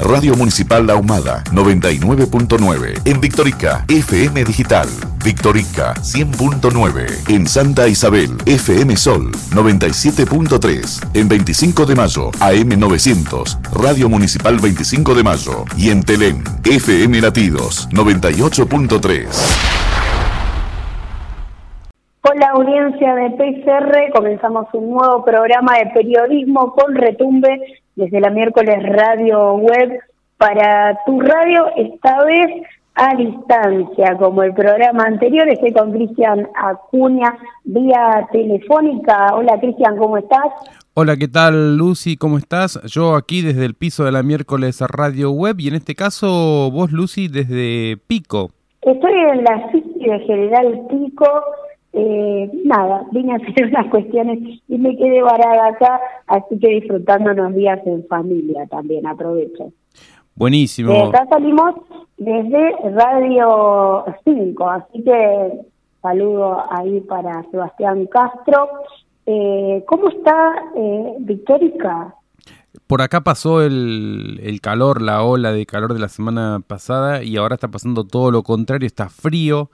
Radio Municipal La Humada 99.9, en Victorica, FM Digital, Victorica 100.9, en Santa Isabel, FM Sol 97.3, en 25 de mayo, AM 900, Radio Municipal 25 de mayo y en Telén, FM Latidos 98.3. Hola audiencia de PCR, comenzamos un nuevo programa de periodismo con retumbe desde la miércoles radio web para tu radio, esta vez a distancia, como el programa anterior. Estoy con Cristian Acuña vía telefónica. Hola Cristian, ¿cómo estás? Hola, ¿qué tal Lucy? ¿Cómo estás? Yo aquí desde el piso de la miércoles radio web y en este caso vos Lucy desde Pico. Estoy en la City de General Pico eh, nada, vine a hacer unas cuestiones y me quedé varada acá, así que disfrutando unos días en familia también, aprovecho. Buenísimo. De acá salimos desde Radio 5, así que saludo ahí para Sebastián Castro. Eh, ¿Cómo está eh, Victórica? Por acá pasó el, el calor, la ola de calor de la semana pasada y ahora está pasando todo lo contrario, está frío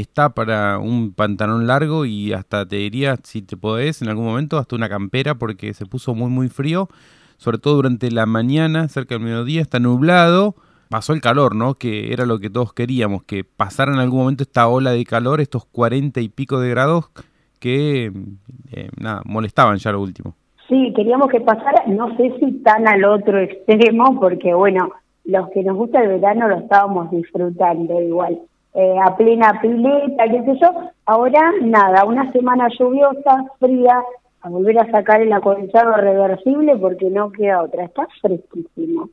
está para un pantalón largo y hasta te diría, si te podés, en algún momento, hasta una campera porque se puso muy muy frío, sobre todo durante la mañana, cerca del mediodía, está nublado, pasó el calor, ¿no? Que era lo que todos queríamos, que pasara en algún momento esta ola de calor, estos cuarenta y pico de grados que, eh, nada, molestaban ya lo último. Sí, queríamos que pasara, no sé si tan al otro extremo, porque bueno, los que nos gusta el verano lo estábamos disfrutando igual eh, a plena pileta, qué sé yo. Ahora, nada, una semana lluviosa, fría, a volver a sacar el acolchado reversible porque no queda otra, está fresquísimo.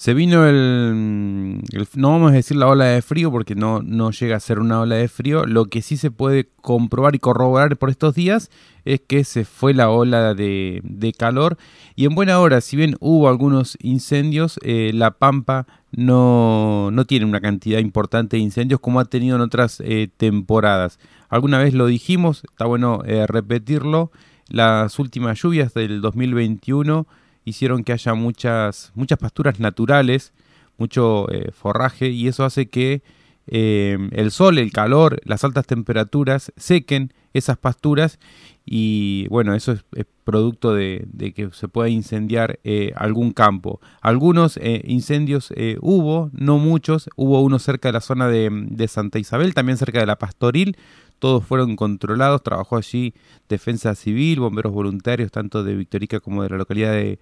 Se vino el, no vamos a decir la ola de frío porque no, no llega a ser una ola de frío, lo que sí se puede comprobar y corroborar por estos días es que se fue la ola de, de calor. Y en buena hora, si bien hubo algunos incendios, eh, La Pampa no, no tiene una cantidad importante de incendios como ha tenido en otras eh, temporadas. Alguna vez lo dijimos, está bueno eh, repetirlo, las últimas lluvias del 2021 hicieron que haya muchas, muchas pasturas naturales, mucho eh, forraje y eso hace que el sol, el calor, las altas temperaturas sequen esas pasturas y bueno, eso es, producto de, que se pueda incendiar eh, algún campo. Algunos eh, incendios eh, hubo, no muchos, hubo uno cerca de la zona de, Santa Isabel, también cerca de la Pastoril, todos fueron controlados, trabajó allí defensa civil, bomberos voluntarios, tanto de Victorica como de la localidad de,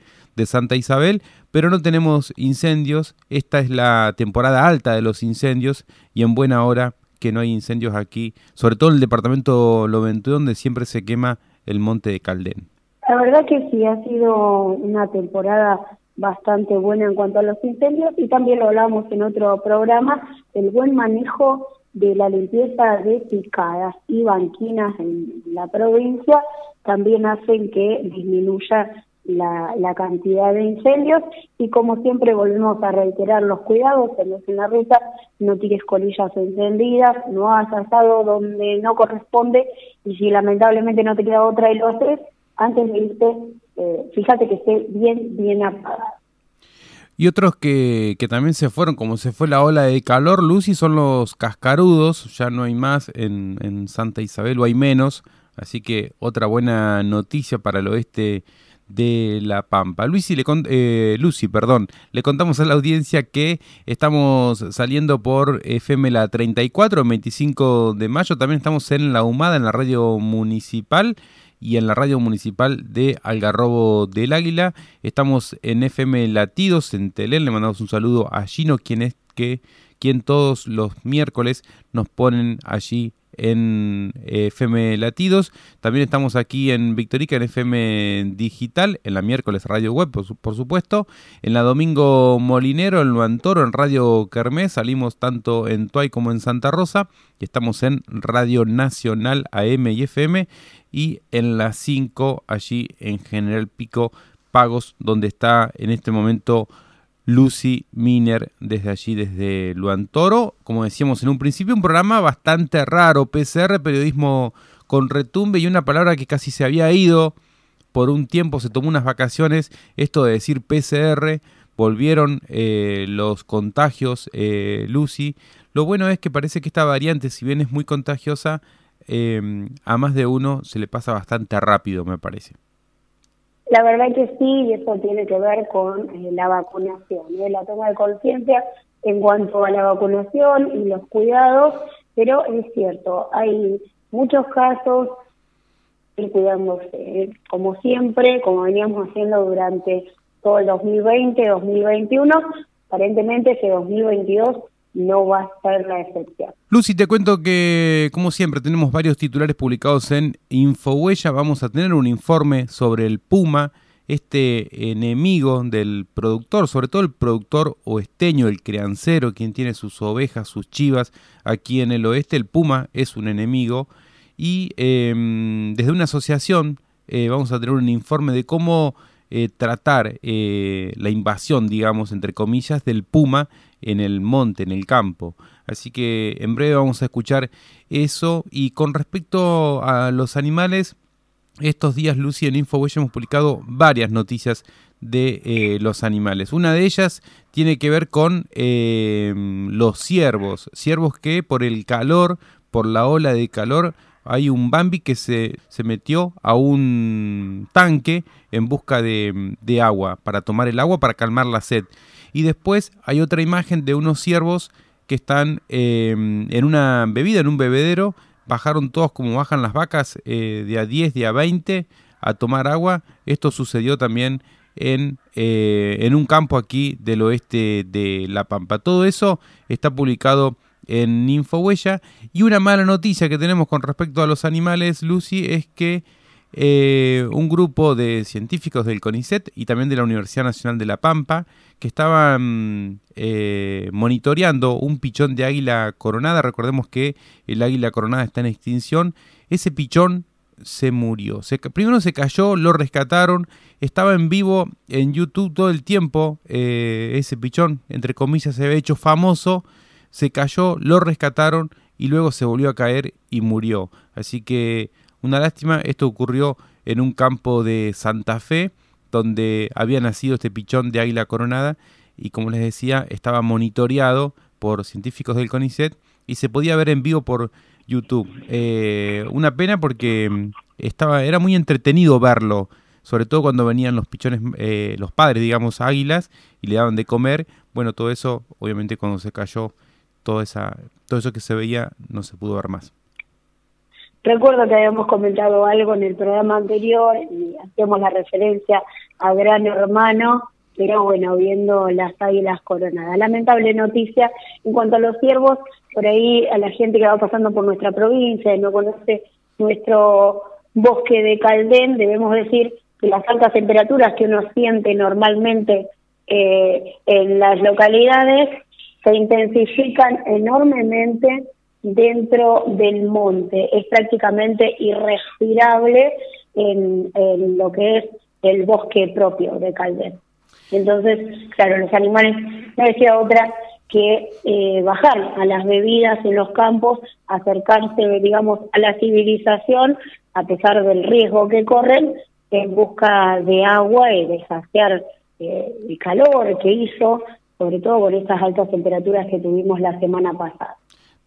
Santa Isabel, pero no tenemos incendios, esta es la temporada alta de los incendios y en buena hora que no hay incendios aquí, sobre todo en el departamento Loventú, donde siempre se quema el monte de Caldén. La verdad que sí, ha sido una temporada bastante buena en cuanto a los incendios y también lo hablamos en otro programa, el buen manejo de la limpieza de picadas y banquinas en la provincia también hacen que disminuya la, la, cantidad de incendios y como siempre volvemos a reiterar los cuidados en la ruta, no tires colillas encendidas, no has asado donde no corresponde y si lamentablemente no te queda otra y lo haces, antes de irte, eh, fíjate que esté bien, bien apagada. Y otros que, que, también se fueron, como se fue la ola de calor, Lucy, son los cascarudos, ya no hay más en, en Santa Isabel o hay menos, así que otra buena noticia para el oeste de La Pampa. Lucy, le eh, Lucy, perdón, le contamos a la audiencia que estamos saliendo por FM la 34, 25 de mayo. También estamos en La Humada, en la radio municipal y en la radio municipal de Algarrobo del Águila. Estamos en FM Latidos, en Telén. Le mandamos un saludo a Gino, quien es que quien todos los miércoles nos ponen allí en FM Latidos. También estamos aquí en Victorica en FM Digital, en la miércoles Radio Web, por, supuesto. En la domingo Molinero, en Luantoro, en Radio Kermés. Salimos tanto en Tuay como en Santa Rosa. Y estamos en Radio Nacional AM y FM. Y en las 5, allí en General Pico Pagos, donde está en este momento Lucy Miner desde allí, desde Luantoro. Como decíamos en un principio, un programa bastante raro, PCR, periodismo con retumbe y una palabra que casi se había ido por un tiempo, se tomó unas vacaciones, esto de decir PCR, volvieron eh, los contagios, eh, Lucy. Lo bueno es que parece que esta variante, si bien es muy contagiosa, eh, a más de uno se le pasa bastante rápido, me parece. La verdad que sí, y eso tiene que ver con eh, la vacunación, ¿eh? la toma de conciencia en cuanto a la vacunación y los cuidados, pero es cierto, hay muchos casos ir cuidándose, ¿eh? como siempre, como veníamos haciendo durante todo el 2020, 2021, aparentemente ese 2022 no va a ser la excepción. Lucy, te cuento que, como siempre, tenemos varios titulares publicados en Infohuella. Vamos a tener un informe sobre el puma, este enemigo del productor, sobre todo el productor oesteño, el criancero, quien tiene sus ovejas, sus chivas aquí en el oeste. El puma es un enemigo. Y em, desde una asociación eh, vamos a tener un informe de cómo eh, tratar eh, la invasión, digamos, entre comillas, del puma en el monte, en el campo. Así que en breve vamos a escuchar eso. Y con respecto a los animales, estos días, Lucy, en InfoWay hemos publicado varias noticias de eh, los animales. Una de ellas tiene que ver con eh, los ciervos. Ciervos que por el calor, por la ola de calor, hay un Bambi que se, se metió a un tanque en busca de, de agua, para tomar el agua, para calmar la sed. Y después hay otra imagen de unos ciervos que están em, en una bebida, en un bebedero. Bajaron todos como bajan las vacas eh, de a 10, de a 20 a tomar agua. Esto sucedió también en, eh, en un campo aquí del oeste de La Pampa. Todo eso está publicado en Infohuella. Y una mala noticia que tenemos con respecto a los animales, Lucy, es que eh, un grupo de científicos del CONICET y también de la Universidad Nacional de La Pampa que estaban eh, monitoreando un pichón de águila coronada. Recordemos que el águila coronada está en extinción. Ese pichón se murió. primero se cayó, lo rescataron. Estaba en vivo en YouTube todo el tiempo. Eh, ese pichón, entre comillas, se había hecho famoso. Se cayó, lo rescataron y luego se volvió a caer y murió. Así que una lástima, esto ocurrió en un campo de Santa Fe, donde había nacido este pichón de águila coronada y como les decía, estaba monitoreado por científicos del CONICET y se podía ver en vivo por YouTube. Eh, una pena porque mm, estaba, era muy entretenido verlo, sobre todo cuando venían los pichones, eh, los padres, digamos, águilas, y le daban de comer. Bueno, todo eso, obviamente cuando se cayó, todo, esa, todo eso que se veía no se pudo ver más. Recuerdo que habíamos comentado algo en el programa anterior y hacíamos la referencia a Gran Hermano, pero bueno, viendo las águilas coronadas. Lamentable noticia. En cuanto a los ciervos, por ahí a la gente que va pasando por nuestra provincia y no conoce nuestro bosque de Caldén, debemos decir que las altas temperaturas que uno siente normalmente eh, en las localidades se intensifican enormemente dentro del monte. Es prácticamente irrespirable en, lo que es el bosque propio de Calder. Entonces, claro, los animales no decía otra que eh, bajar a las bebidas en los campos, acercarse, digamos, a la civilización, a pesar del riesgo que corren, en busca de agua y de saciar eh, el calor que hizo, sobre todo con estas altas temperaturas que tuvimos la semana pasada.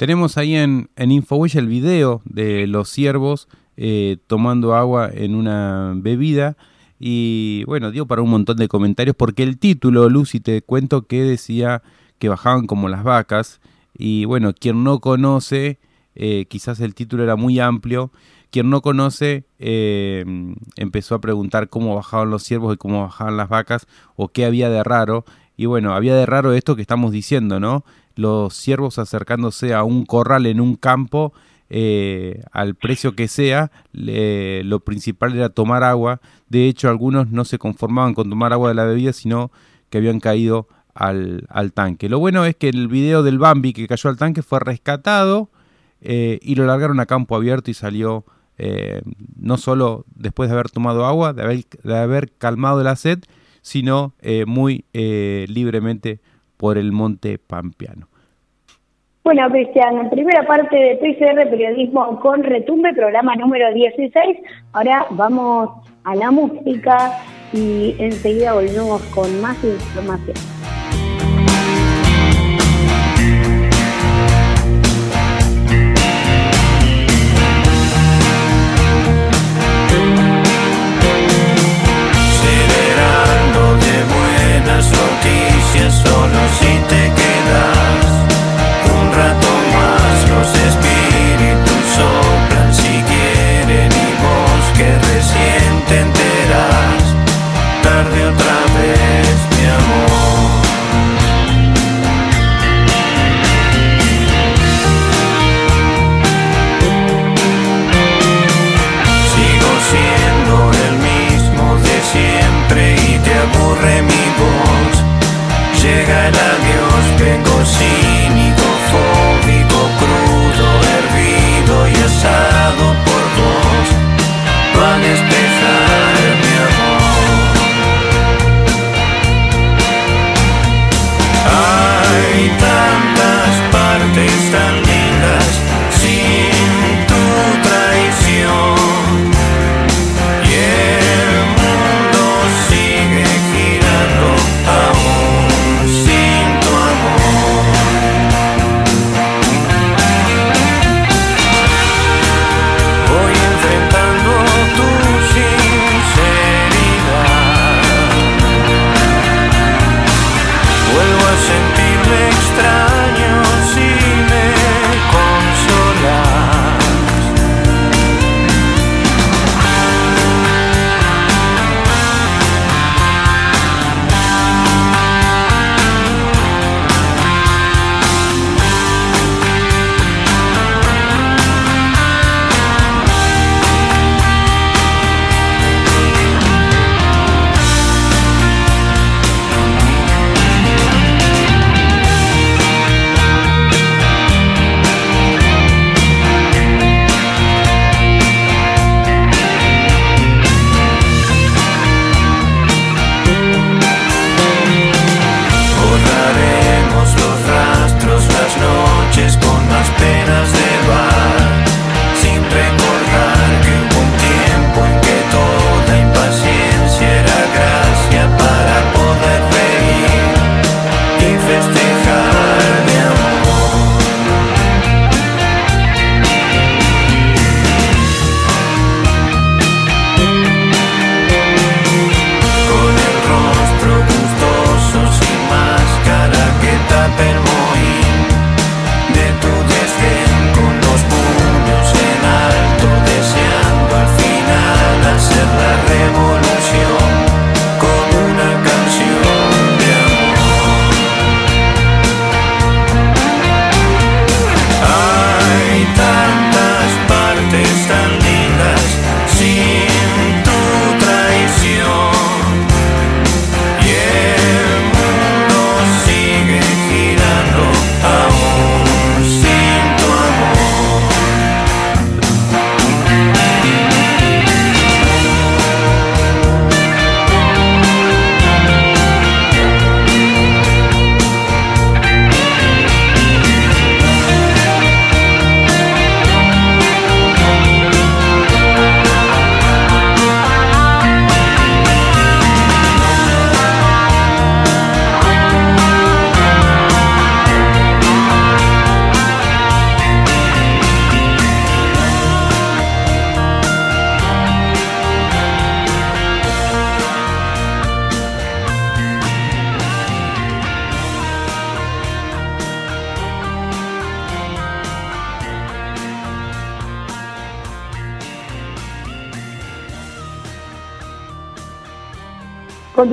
Tenemos ahí en, en el video de los ciervos eh, tomando agua en una bebida. Y bueno, dio para un montón de comentarios porque el título, Lucy, te cuento que decía que bajaban como las vacas. Y bueno, quien no conoce, eh, quizás el título era muy amplio. Quien no conoce eh, empezó a preguntar cómo bajaban los ciervos y cómo bajaban las vacas o qué había de raro. Y bueno, había de raro esto que estamos diciendo, ¿no? Los ciervos acercándose a un corral en un campo eh, al precio que sea, lo principal era tomar agua. De hecho, algunos no se conformaban con tomar agua de la bebida, sino que habían caído al, tanque. Lo bueno es que el video del Bambi que cayó al tanque fue rescatado eh, y lo largaron a campo abierto y salió eh, no solo después de haber tomado agua, de haber, de haber calmado la sed, sino muy libremente por el monte Pampeano. Bueno, Cristian, primera parte de PCR Periodismo con Retumbe, programa número 16. Ahora vamos a la música y enseguida volvemos con más información. de buenas noticias solo si te quedas. Rato más los espíritus soplan si quieren y vos que recién te enteras. Tarde otra vez mi amor. Sigo siendo el mismo de siempre y te aburre mi voz llega el adiós vengo cínico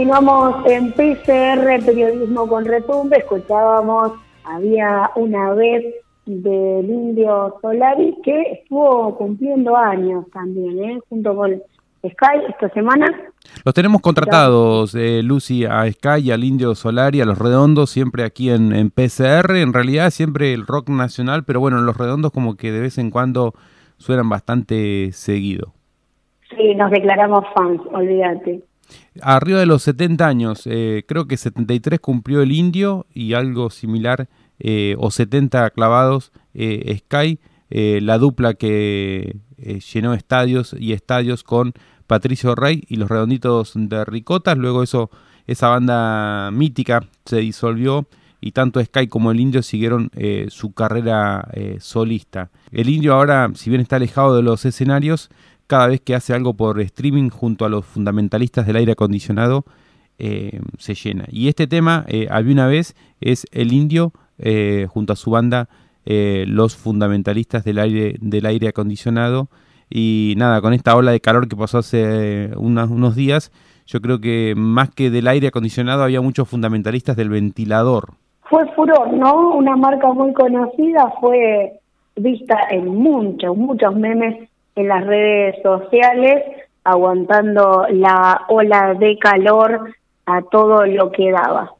Continuamos en PCR, Periodismo con Retumbe. Escuchábamos Había una vez del indio Solari que estuvo cumpliendo años también, ¿eh? junto con Sky esta semana. Los tenemos contratados, eh, Lucy, a Sky, al Indio Solari, a Los Redondos, siempre aquí en, en PCR, en realidad siempre el rock nacional, pero bueno, Los Redondos como que de vez en cuando suenan bastante seguido. Sí, nos declaramos fans, olvídate. Arriba de los 70 años, eh, creo que 73 cumplió el Indio y algo similar, eh, o 70 clavados eh, Sky, la dupla que llenó estadios y estadios con Patricio Rey y los Redonditos de Ricotas. Luego eso, esa banda mítica se disolvió y tanto Sky como el Indio siguieron su carrera solista. El Indio ahora, si bien está alejado de los escenarios, cada vez que hace algo por streaming junto a los fundamentalistas del aire acondicionado, eh, se llena. Y este tema, eh, había una vez, es el Indio eh, junto a su banda, los fundamentalistas del aire, del aire acondicionado. Y nada, con esta ola de calor que pasó hace unos, unos días, yo creo que más que del aire acondicionado había muchos fundamentalistas del ventilador. Fue furor, ¿no? Una marca muy conocida, fue vista en muchos, muchos memes en las redes sociales, aguantando la ola de calor a todo lo que daba.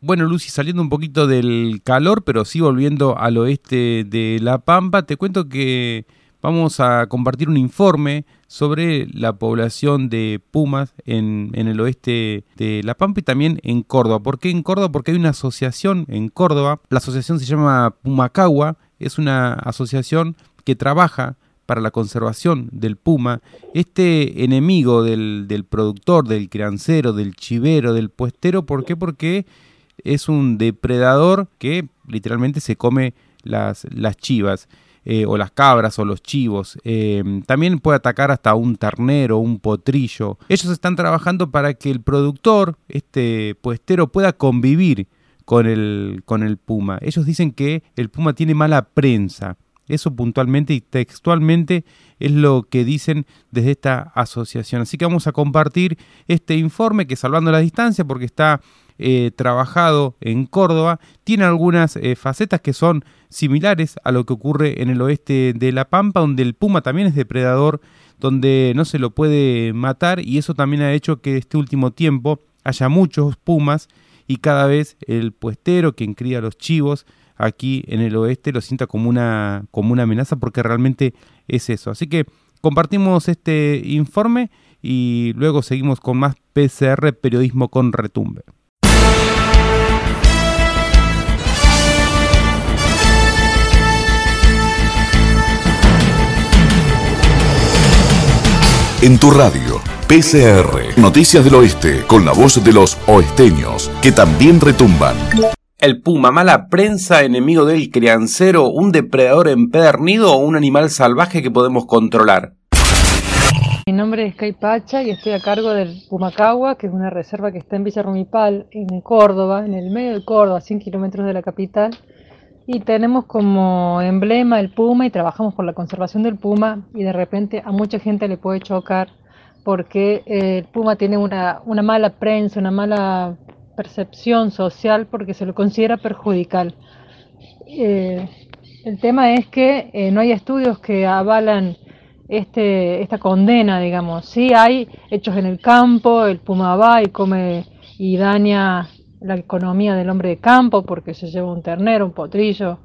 Bueno, Lucy, saliendo un poquito del calor, pero sí volviendo al oeste de La Pampa, te cuento que vamos a compartir un informe sobre la población de pumas en, en, el oeste de La Pampa y también en Córdoba. ¿Por qué en Córdoba? Porque hay una asociación en Córdoba. La asociación se llama Pumacagua. Es una asociación que trabaja para la conservación del puma, este enemigo del, del, productor, del criancero, del chivero, del puestero, ¿por qué? Porque es un depredador que literalmente se come las, las chivas. Eh, o las cabras o los chivos. Eh, también puede atacar hasta un ternero, un potrillo. Ellos están trabajando para que el productor, este puestero, pueda convivir con el, con el puma. Ellos dicen que el puma tiene mala prensa. Eso puntualmente y textualmente es lo que dicen desde esta asociación. Así que vamos a compartir este informe que salvando la distancia porque está eh, trabajado en Córdoba, tiene algunas eh, facetas que son similares a lo que ocurre en el oeste de La Pampa, donde el puma también es depredador, donde no se lo puede matar y eso también ha hecho que este último tiempo haya muchos pumas y cada vez el puestero, quien cría los chivos, aquí en el oeste lo sienta como una, como una amenaza porque realmente es eso. Así que compartimos este informe y luego seguimos con más PCR Periodismo con Retumbe. En tu radio, PCR, Noticias del Oeste, con la voz de los oesteños, que también retumban. El puma, mala prensa, enemigo del criancero, un depredador empedernido o un animal salvaje que podemos controlar. Mi nombre es Kai Pacha y estoy a cargo del Pumacagua, que es una reserva que está en Villa Rumipal, en Córdoba, en el medio de Córdoba, a 100 kilómetros de la capital. Y tenemos como emblema el puma y trabajamos por la conservación del puma y de repente a mucha gente le puede chocar porque el puma tiene una, una mala prensa, una mala percepción social porque se lo considera perjudicial. Eh, el tema es que eh, no hay estudios que avalan este, esta condena, digamos. Sí hay hechos en el campo, el puma va y come y daña la economía del hombre de campo porque se lleva un ternero, un potrillo,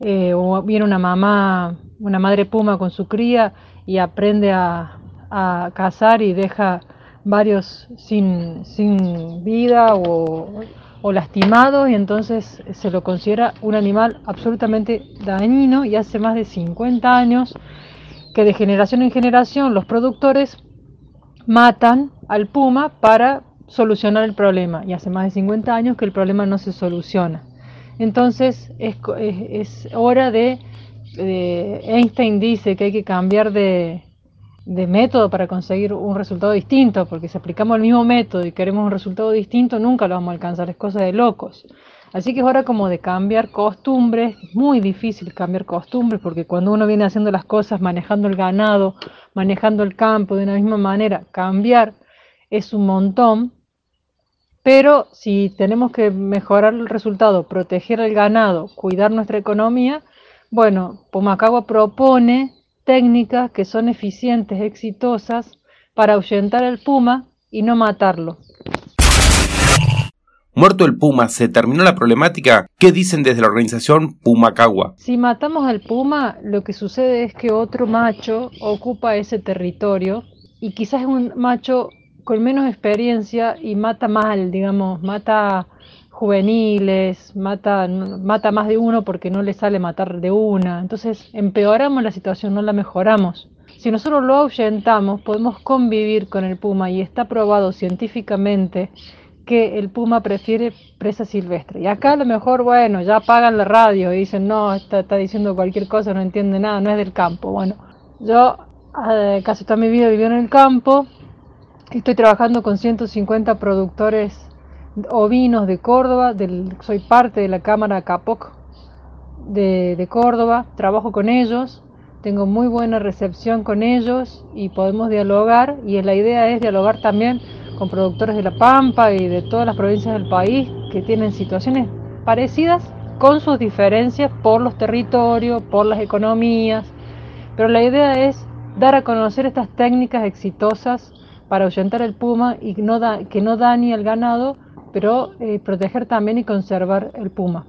eh, o viene una mamá, una madre puma con su cría y aprende a, a cazar y deja varios sin, sin vida o, o, lastimados y entonces se lo considera un animal absolutamente dañino y hace más de 50 años que de generación en generación los productores matan al puma para solucionar el problema y hace más de 50 años que el problema no se soluciona. Entonces es, es, es hora de, de, Einstein dice que hay que cambiar de, de método para conseguir un resultado distinto, porque si aplicamos el mismo método y queremos un resultado distinto, nunca lo vamos a alcanzar, es cosa de locos. Así que es hora como de cambiar costumbres, es muy difícil cambiar costumbres, porque cuando uno viene haciendo las cosas, manejando el ganado, manejando el campo de una misma manera, cambiar es un montón, pero si tenemos que mejorar el resultado, proteger el ganado, cuidar nuestra economía, Bueno, Pumacagua propone técnicas que son eficientes, exitosas, para ahuyentar el puma y no matarlo. Muerto el puma, ¿se terminó la problemática? ¿Qué dicen desde la organización Pumacagua? Si matamos al puma, lo que sucede es que otro macho ocupa ese territorio y quizás es un macho con menos experiencia y mata mal, digamos, mata juveniles, mata, mata más de uno porque no le sale matar de una. Entonces empeoramos la situación, no la mejoramos. Si nosotros lo ahuyentamos, podemos convivir con el puma y está probado científicamente que el puma prefiere presa silvestre. Y acá a lo mejor, bueno, ya apagan la radio y dicen, no, está, diciendo cualquier cosa, no entiende nada, no es del campo. Bueno, yo eh, casi toda mi vida viví en el campo, estoy trabajando con 150 productores ovinos de Córdoba, soy parte de la Cámara Capoc de, de Córdoba, trabajo con ellos, tengo muy buena recepción con ellos y podemos dialogar y la idea es dialogar también con productores de La Pampa y de todas las provincias del país que tienen situaciones parecidas con sus diferencias por los territorios, por las economías, pero la idea es dar a conocer estas técnicas exitosas para ahuyentar el puma y no da, que no dañe al ganado, pero eh, proteger también y conservar el puma.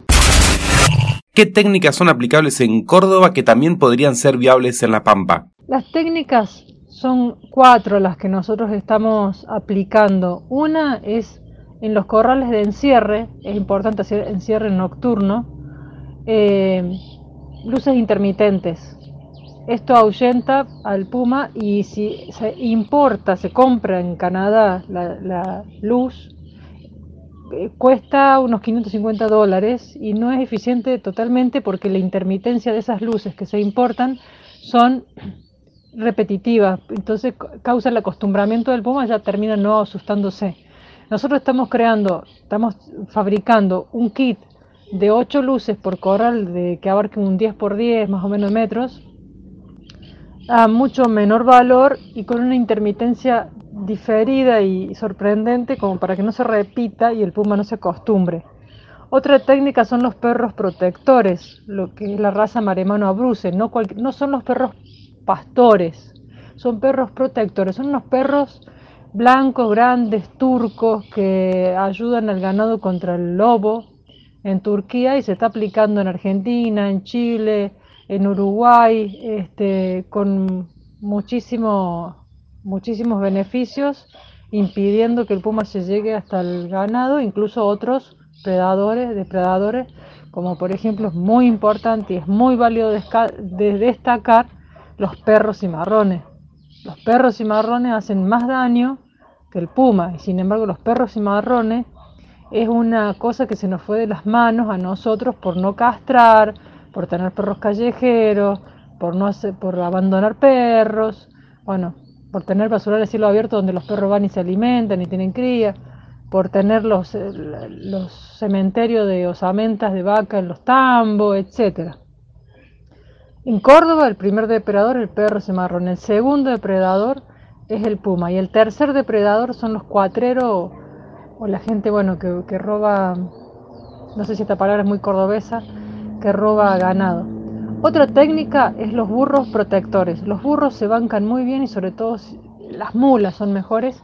¿Qué técnicas son aplicables en Córdoba que también podrían ser viables en La Pampa? Las técnicas son cuatro las que nosotros estamos aplicando. Una es en los corrales de encierre, es importante hacer encierre nocturno, eh, luces intermitentes. Esto ahuyenta al puma y si se importa, se compra en Canadá la, la luz, eh, cuesta unos 550 dólares y no es eficiente totalmente porque la intermitencia de esas luces que se importan son repetitiva, entonces causa el acostumbramiento del puma, ya termina no asustándose. Nosotros estamos creando, estamos fabricando un kit de 8 luces por corral de, que abarque un 10 por 10 más o menos metros a mucho menor valor y con una intermitencia diferida y sorprendente como para que no se repita y el puma no se acostumbre. Otra técnica son los perros protectores, lo que es la raza maremano abruse, no, no son los perros pastores, son perros protectores, son unos perros blancos, grandes, turcos, que ayudan al ganado contra el lobo. En Turquía y se está aplicando en Argentina, en Chile, en Uruguay, este, con muchísimo, muchísimos beneficios, impidiendo que el puma se llegue hasta el ganado, incluso otros predadores, depredadores, como por ejemplo es muy importante y es muy válido de destacar los perros cimarrones. Los perros cimarrones hacen más daño que el puma y sin embargo los perros cimarrones es una cosa que se nos fue de las manos a nosotros por no castrar, por tener perros callejeros, por no hacer, por abandonar perros, bueno, por tener basural de cielo abierto donde los perros van y se alimentan y tienen cría, por tener los, cementerios de osamentas de vaca en los tambos, etcétera. En Córdoba el primer depredador es el perro cimarrón, el segundo depredador es el puma y el tercer depredador son los cuatreros o la gente bueno que, que roba, no sé si esta palabra es muy cordobesa, que roba ganado. Otra técnica es los burros protectores. Los burros se bancan muy bien y sobre todo las mulas son mejores.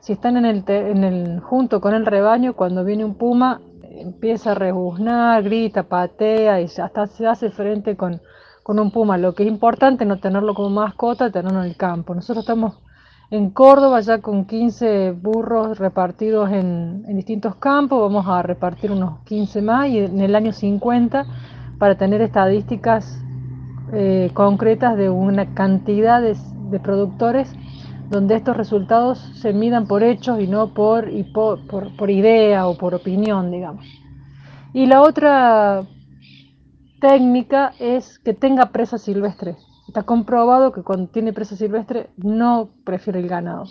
Si están en el, en el, junto con el rebaño, cuando viene un puma, empieza a rebuznar, grita, patea y hasta se hace frente con, un puma. Lo que es importante no tenerlo como mascota, tenerlo en el campo. Nosotros estamos en Córdoba ya con 15 burros repartidos en, en distintos campos, vamos a repartir unos 15 más y en el año 50 para tener estadísticas eh, concretas de una cantidad de, productores donde estos resultados se midan por hechos y no por, por, por idea o por opinión, digamos. Y la otra técnica es que tenga presa silvestre. Está comprobado que cuando tiene presa silvestre no prefiere el ganado.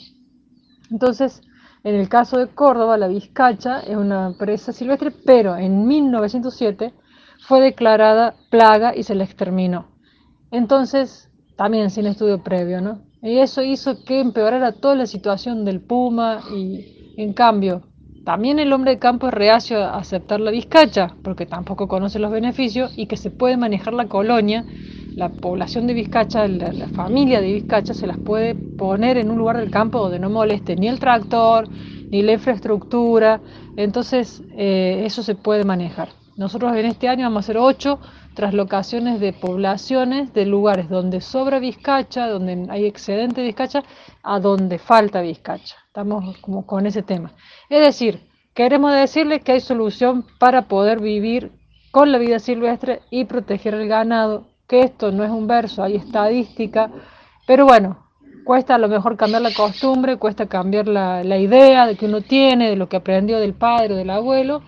Entonces, en el caso de Córdoba, la vizcacha es una presa silvestre, pero en 1907 fue declarada plaga y se la exterminó. Entonces, también sin estudio previo, ¿no? Y eso hizo que empeorara toda la situación del puma y, en cambio, también el hombre de campo es reacio a aceptar la vizcacha, porque tampoco conoce los beneficios y que se puede manejar la colonia, la población de vizcacha, la, familia de vizcacha se las puede poner en un lugar del campo donde no moleste ni el tractor, ni la infraestructura, entonces eh, eso se puede manejar. Nosotros en este año vamos a hacer ocho traslocaciones de poblaciones de lugares donde sobra vizcacha, donde hay excedente de vizcacha, a donde falta vizcacha. Estamos como con ese tema. Es decir, queremos decirles que hay solución para poder vivir con la vida silvestre y proteger el ganado, que esto no es un verso, hay estadística, pero bueno, cuesta a lo mejor cambiar la costumbre, cuesta cambiar la, la idea de que uno tiene, de lo que aprendió del padre o del abuelo,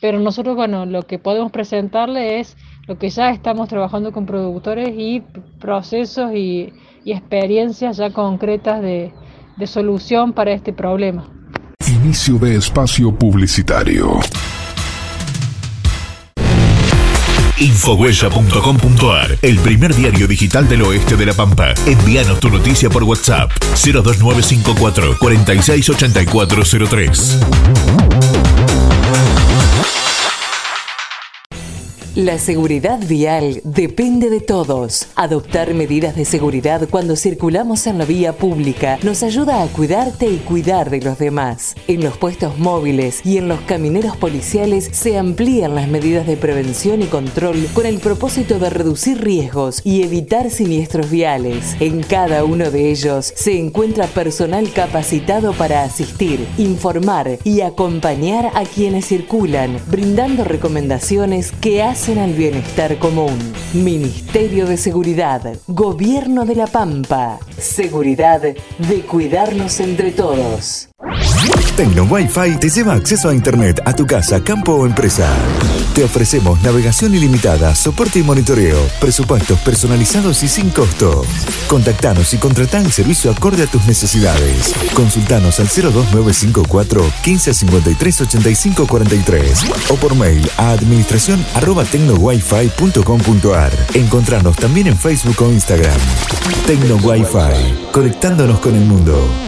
pero nosotros, bueno, lo que podemos presentarle es lo que ya estamos trabajando con productores y procesos y, y experiencias ya concretas de, de solución para este problema. Inicio de espacio publicitario. Infohuella.com.ar, el primer diario digital del oeste de La Pampa. Envíanos tu noticia por WhatsApp 02954 468403. La seguridad vial depende de todos. Adoptar medidas de seguridad cuando circulamos en la vía pública nos ayuda a cuidarte y cuidar de los demás. En los puestos móviles y en los camineros policiales se amplían las medidas de prevención y control con el propósito de reducir riesgos y evitar siniestros viales. En cada uno de ellos se encuentra personal capacitado para asistir, informar y acompañar a quienes circulan, brindando recomendaciones que hacen al bienestar común. Ministerio de Seguridad, Gobierno de la Pampa. Seguridad de cuidarnos entre todos. Tecno Wi-Fi te lleva acceso a Internet a tu casa, campo o empresa. Te ofrecemos navegación ilimitada, soporte y monitoreo, presupuestos personalizados y sin costo. Contactanos y contratá el servicio acorde a tus necesidades. Consultanos al 02954 1553 85 43 o por mail a administración arroba tecnowifi.com.ar. Encontranos también en Facebook o Instagram. Tecno Wi-Fi, conectándonos con el mundo.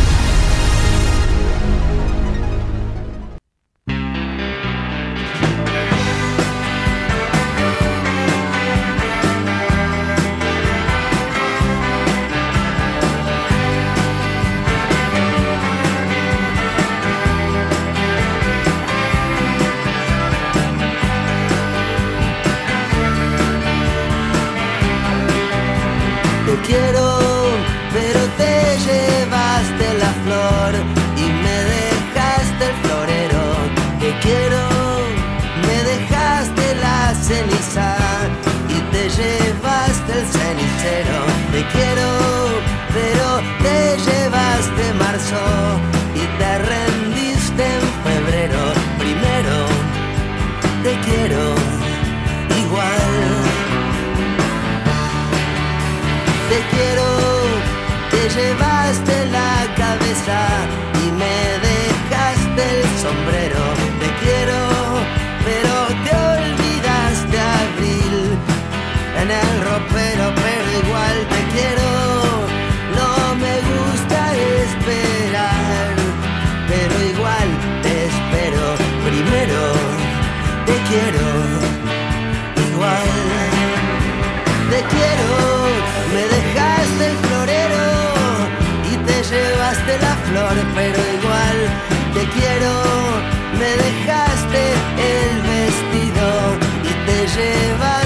Te quiero, pero te llevaste marzo y te rendiste en febrero. Primero, te quiero igual. Te quiero, te llevaste y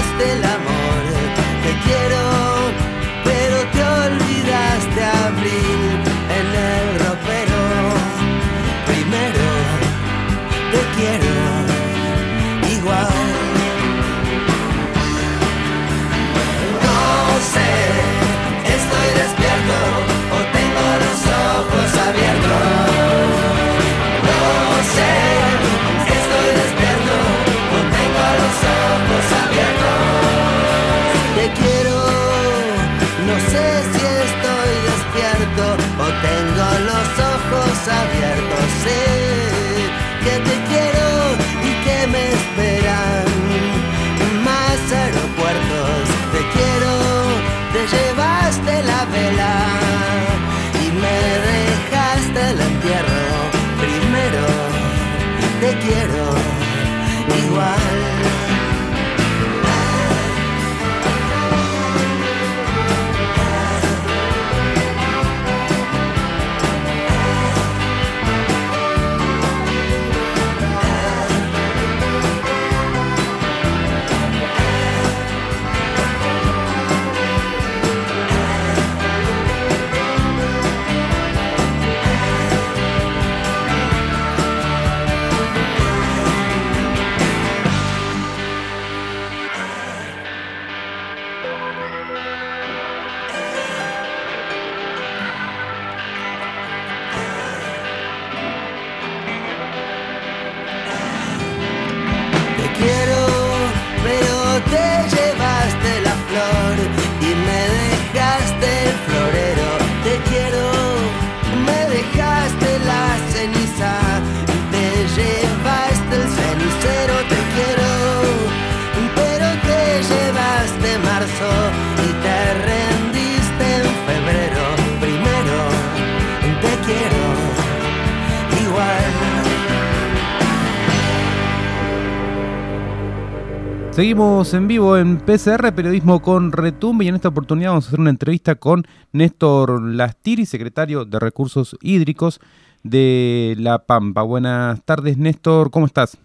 Seguimos en vivo en PCR, Periodismo con Retumbe, y en esta oportunidad vamos a hacer una entrevista con Néstor Lastiri, secretario de Recursos Hídricos de La Pampa. Buenas tardes, Néstor, ¿cómo estás?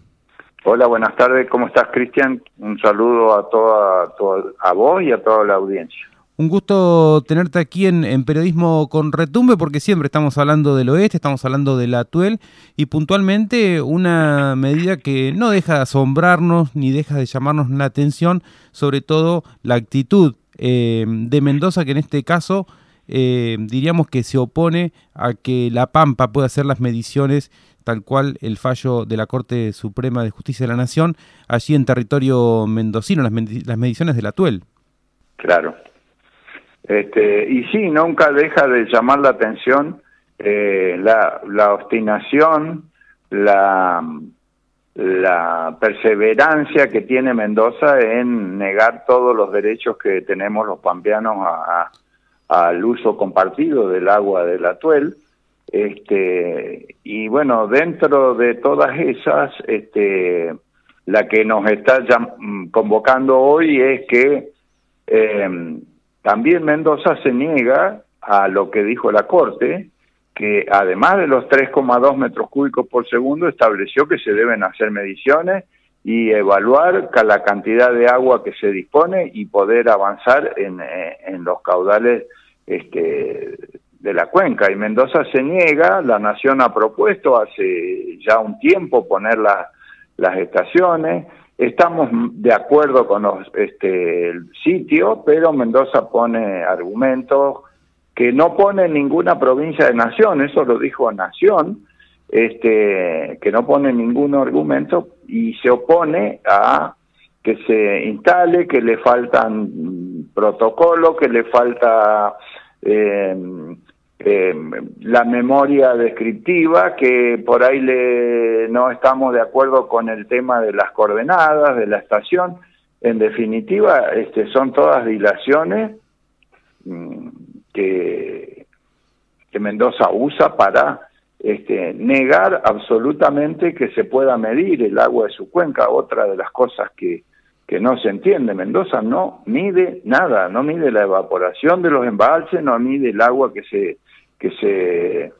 Hola, buenas tardes, ¿cómo estás, Cristian? Un saludo a toda, a vos y a toda la audiencia. Un gusto tenerte aquí en, Periodismo con Retumbe porque siempre estamos hablando del oeste, estamos hablando de la Tuel y puntualmente una medida que no deja de asombrarnos ni deja de llamarnos la atención, sobre todo la actitud eh, de Mendoza que en este caso eh, diríamos que se opone a que La Pampa pueda hacer las mediciones tal cual el fallo de la Corte Suprema de Justicia de la Nación allí en territorio mendocino, las, las mediciones de la Tuel. Claro. Este, y sí, nunca deja de llamar la atención eh, la, la obstinación, la, la perseverancia que tiene Mendoza en negar todos los derechos que tenemos los pampeanos a- al uso compartido del agua del atuel. Este, y bueno, dentro de todas esas, este, la que nos está convocando hoy es que eh, también Mendoza se niega a lo que dijo la Corte, que además de los 3,2 metros cúbicos por segundo, estableció que se deben hacer mediciones y evaluar la cantidad de agua que se dispone y poder avanzar en, eh, los caudales este, de la cuenca. Y Mendoza se niega, la Nación ha propuesto hace ya un tiempo poner la- las estaciones, Estamos de acuerdo con los, este, el sitio, pero Mendoza pone argumentos que no pone ninguna provincia de Nación, eso lo dijo Nación, este, que no pone ningún argumento y se opone a que se instale, que le faltan protocolos, que le falta eh, eh, la memoria descriptiva, que por ahí le, no estamos de acuerdo con el tema de las coordenadas, de la estación. En definitiva, este, son todas dilaciones mm, que, que Mendoza usa para este, negar absolutamente que se pueda medir el agua de su cuenca. Otra de las cosas que, que no se entiende, Mendoza no mide nada, no mide la evaporación de los embalses, no mide el agua que se que se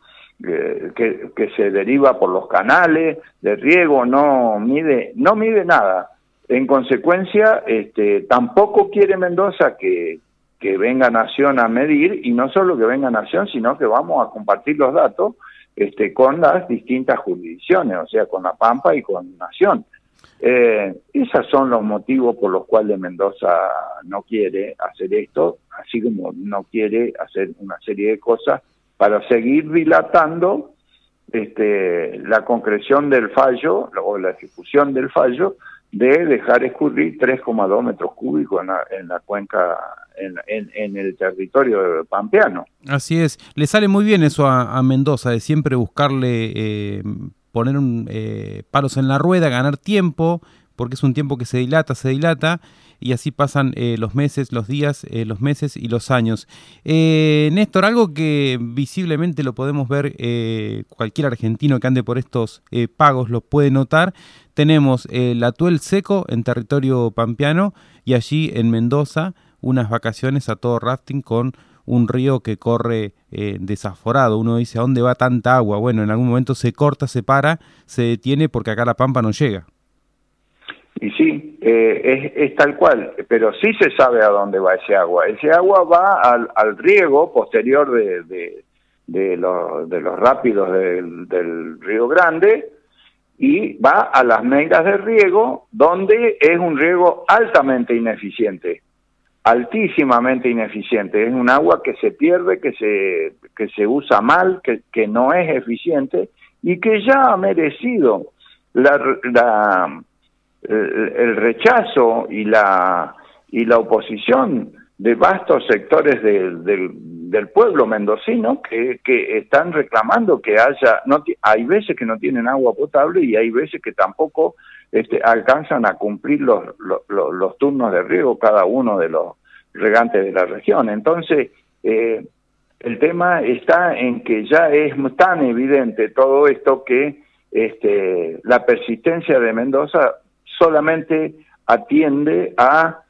eh, que, se deriva por los canales de riego, no mide no mide nada. En consecuencia, este, tampoco quiere Mendoza que que venga Nación a medir y no solo que venga Nación, sino que vamos a compartir los datos este, con las distintas jurisdicciones, o sea, con la Pampa y con Nación. Eh, esos son los motivos por los cuales Mendoza no quiere hacer esto, así como no quiere hacer una serie de cosas para seguir dilatando este, la concreción del fallo o la ejecución del fallo de dejar escurrir 3,2 metros cúbicos en la, en la cuenca en, en- en el territorio pampeano. Así es, le sale muy bien eso a, a Mendoza, de siempre buscarle eh, poner un, eh, palos en la rueda, ganar tiempo, porque es un tiempo que se dilata, se dilata, y así pasan eh, los meses, los días, eh, los meses y los años. Eh, Néstor, algo que visiblemente lo podemos ver, eh, cualquier argentino que ande por estos pagos lo puede notar, tenemos el atuel seco en territorio pampeano y allí en Mendoza unas vacaciones a todo rafting con un río que corre desaforado. Uno dice, ¿a dónde va tanta agua? Bueno, en algún momento se corta, se para, se detiene porque acá la pampa no llega. Y sí, eh, es, es tal cual, pero sí se sabe a dónde va ese agua. Ese agua va al, al riego posterior de, de, de, los, de los rápidos del, del Río Grande y va a las negras de riego, donde es un riego altamente ineficiente, altísimamente ineficiente. Es un agua que se pierde, que se, que se usa mal, que, que no es eficiente y que ya ha merecido la, la el, rechazo y la y la oposición de vastos sectores del, del, pueblo mendocino que, que están reclamando que haya no hay veces que no tienen agua potable y hay veces que tampoco este, alcanzan a cumplir los, los- los turnos de riego cada uno de los regantes de la región. Entonces eh, el tema está en que ya es tan evidente todo esto que este, la persistencia de Mendoza solamente atiende a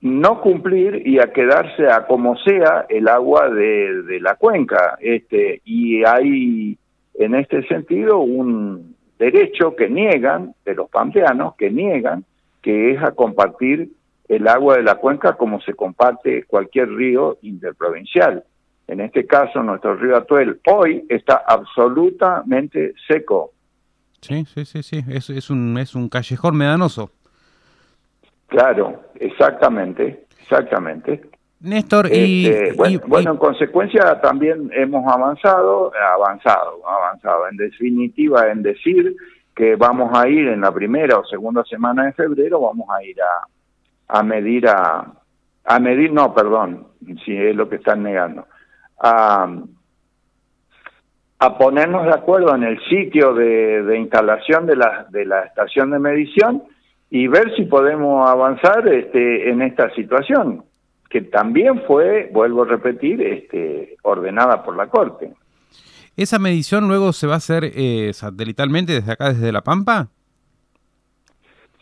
no cumplir y a quedarse a como sea el agua de, la cuenca. Este, y hay en este sentido un derecho que niegan de los pampeanos, que niegan, que es a compartir el agua de la cuenca como se comparte cualquier río interprovincial. En este caso, nuestro río Atuel hoy está absolutamente seco. Sí, sí, sí, sí. Es, es, un, es un callejón medanoso. Claro, exactamente, exactamente. Néstor, y, Este, bueno, y- bueno, en consecuencia también hemos avanzado, avanzado, avanzado, en definitiva en decir que vamos a ir en la primera o segunda semana de febrero, vamos a ir a, a medir a, a medir, no, perdón, si es lo que están negando, a, a ponernos de acuerdo en el sitio de, de instalación de la, de la estación de medición y ver si podemos avanzar este, en esta situación, que también fue, vuelvo a repetir, este, ordenada por la Corte. ¿esa medición luego se va a hacer eh, satelitalmente desde acá, desde La Pampa?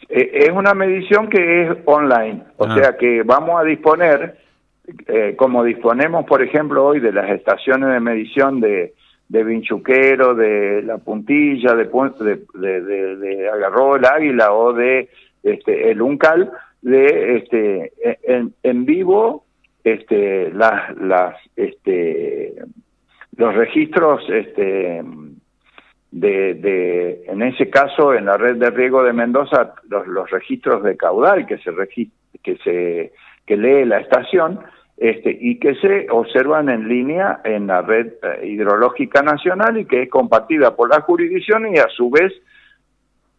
Eh, es una medición que es online, o Ah. sea que vamos a disponer, eh, como disponemos, por ejemplo, hoy de las estaciones de medición de, de Vinchuquero, de La Puntilla, de, de, de, de- Agarró el Águila o de este, el Uncal, de este, en, en vivo este, las, las, este, los registros este, de, de, en ese caso, en la red de riego de Mendoza, los, los registros de caudal que se que se que lee la estación este, y que se observan en línea en la red eh, hidrológica nacional y que es compartida por la jurisdicción y a su vez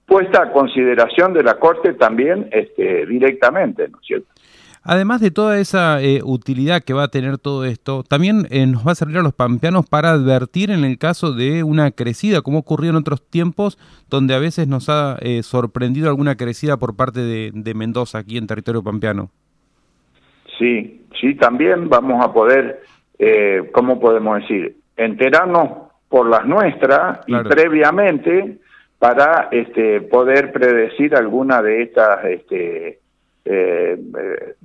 puesta a consideración de la Corte también este, directamente, ¿no es cierto? Además de toda esa eh, utilidad que va a tener todo esto, también eh, nos va a servir a los pampeanos para advertir en el caso de una crecida, como ocurrió en otros tiempos, donde a veces nos ha sorprendido alguna crecida por parte de, de Mendoza, aquí en territorio pampeano. Sí, sí, también vamos a poder, eh, ¿cómo podemos decir? Enterarnos por las nuestras Claro. y previamente para este, poder predecir alguna de estas, este, eh, eh,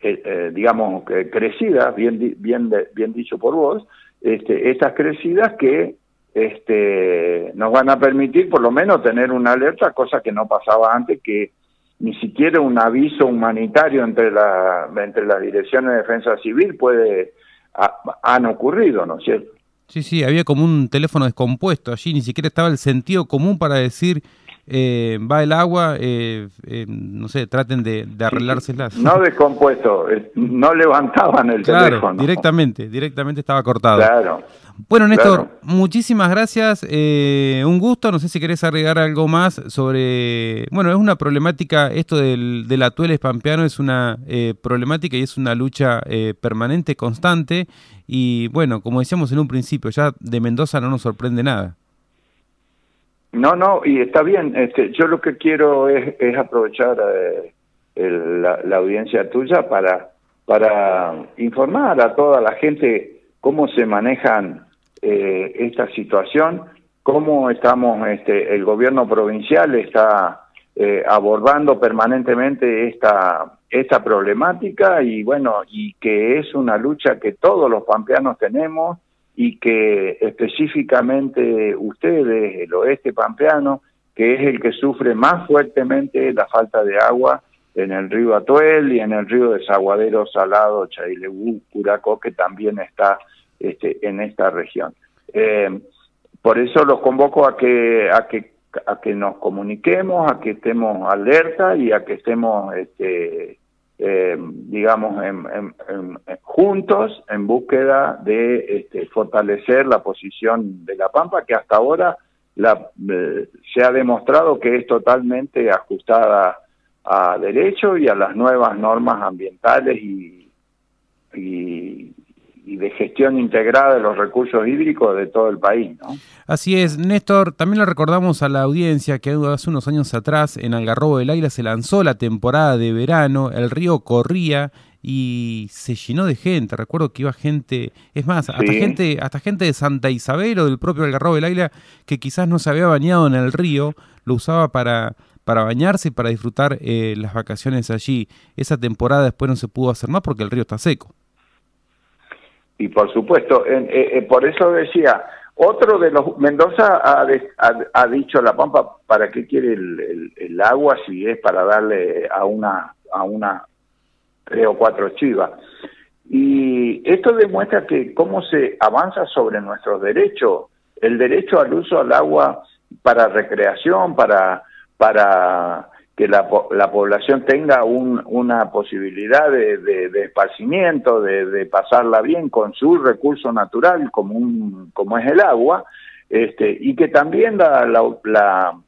eh, eh, digamos, que crecidas, bien, bien, bien dicho por vos, este, estas crecidas que este, nos van a permitir por lo menos tener una alerta, cosa que no pasaba antes, que ni siquiera un aviso humanitario entre la entre las direcciones de defensa civil puede ha- han ocurrido, ¿no es cierto? Sí, sí, había como un teléfono descompuesto allí, ni siquiera estaba el sentido común para decir eh, va el agua, eh, eh, no sé, traten de, de arreglárselas. No descompuesto, no levantaban el Claro, teléfono. directamente, directamente estaba cortado. Claro. Bueno, Néstor, Claro. muchísimas gracias. un gusto. No sé si querés agregar algo más sobre. Bueno, es una problemática. Esto del, del atuel pampeano es una problemática y es una lucha permanente, constante. Y bueno, como decíamos en un principio, ya de Mendoza no nos sorprende nada. No, no, y está bien. Este, yo lo que quiero es, es aprovechar eh, el- la, la audiencia tuya para, para informar a toda la gente cómo se manejan eh, esta situación, cómo estamos, este, el gobierno provincial está eh, abordando permanentemente esta esta problemática y bueno y que es una lucha que todos los pampeanos tenemos y que específicamente ustedes, el oeste pampeano, que es el que sufre más fuertemente la falta de agua en el río Atuel y en el río Desaguadero Salado, Chailebú, Curacó, que también está este, en esta región. Eh, por eso los convoco a que, a que a que nos comuniquemos, a que estemos alerta y a que estemos este, eh, digamos, en, juntos en búsqueda de este, fortalecer la posición de la Pampa, que hasta ahora la, eh, se ha demostrado que es totalmente ajustada a derecho y a las nuevas normas ambientales y, y de gestión integrada de los recursos hídricos de todo el país. ¿no? Así es, Néstor, también le recordamos a la audiencia que hace unos años atrás en Algarrobo del Águila se lanzó la temporada de verano, el río corría y se llenó de gente. Recuerdo que iba gente, es más, hasta gente, hasta gente de Santa Isabel o del propio Algarrobo del Águila que quizás no se había bañado en el río, lo usaba para para bañarse y para disfrutar eh, las vacaciones allí. Esa temporada después no se pudo hacer más porque el río está seco. Y por supuesto, en- eh, eh, por eso decía, otro de los, Mendoza ha, ha- dicho La Pampa, ¿para qué quiere el, el- el agua si es para darle a una, a una, tres o cuatro chivas? Y esto demuestra que cómo se avanza sobre nuestros derechos, el derecho al uso al agua para recreación, para, para que la, la población tenga un- una posibilidad de, de- esparcimiento, de, de pasarla bien con su recurso natural como, un, como es el agua, este, y que también la, la, la-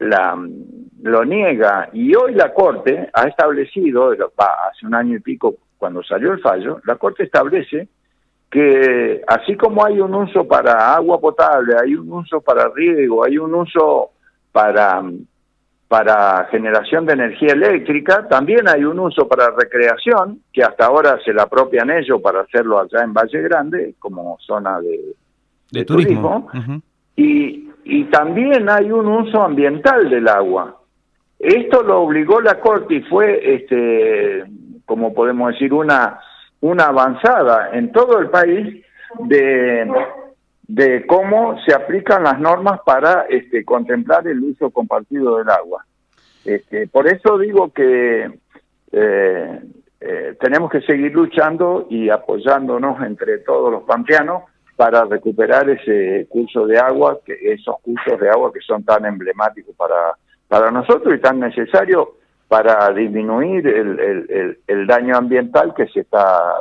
la- lo niega. Y hoy la Corte ha establecido, hace un año y pico cuando salió el fallo, la Corte establece que así como hay un uso para agua potable, hay un uso para riego, hay un uso para, para generación de energía eléctrica, también hay un uso para recreación, que hasta ahora se la apropian ellos para hacerlo allá en Valle Grande, como zona de, De, turismo. Y, y también hay un uso ambiental del agua. Esto lo obligó la Corte y fue, este, como podemos decir, una, una avanzada en todo el país de, de cómo se aplican las normas para este, contemplar el uso compartido del agua. Este, por eso digo que eh, eh, tenemos que seguir luchando y apoyándonos entre todos los pampeanos para recuperar ese curso de agua, que esos cursos de agua que son tan emblemáticos para, para nosotros y tan necesarios para disminuir el, el, el, daño ambiental que se está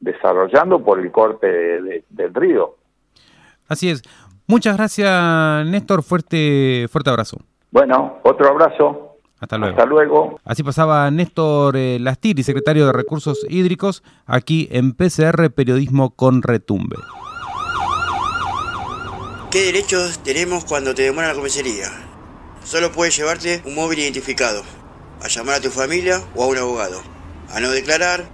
desarrollando por el corte de- del río. Así es. Muchas gracias, Néstor. Fuerte, fuerte abrazo. Bueno, otro abrazo. Hasta luego. Hasta luego. Así pasaba Néstor eh, Lastiri, secretario de Recursos Hídricos, aquí en PCR Periodismo con Retumbe. ¿Qué derechos tenemos cuando te demoran la comisaría? Solo puedes llevarte un móvil identificado, a llamar a tu familia o a un abogado, a no declarar,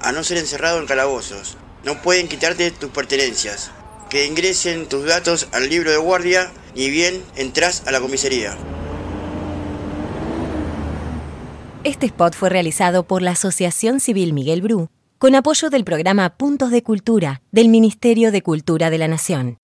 a no ser encerrado en calabozos. No pueden quitarte tus pertenencias, que ingresen tus datos al libro de guardia ni bien entras a la comisaría. Este spot fue realizado por la Asociación Civil Miguel Bru, con apoyo del programa Puntos de Cultura del Ministerio de Cultura de la Nación.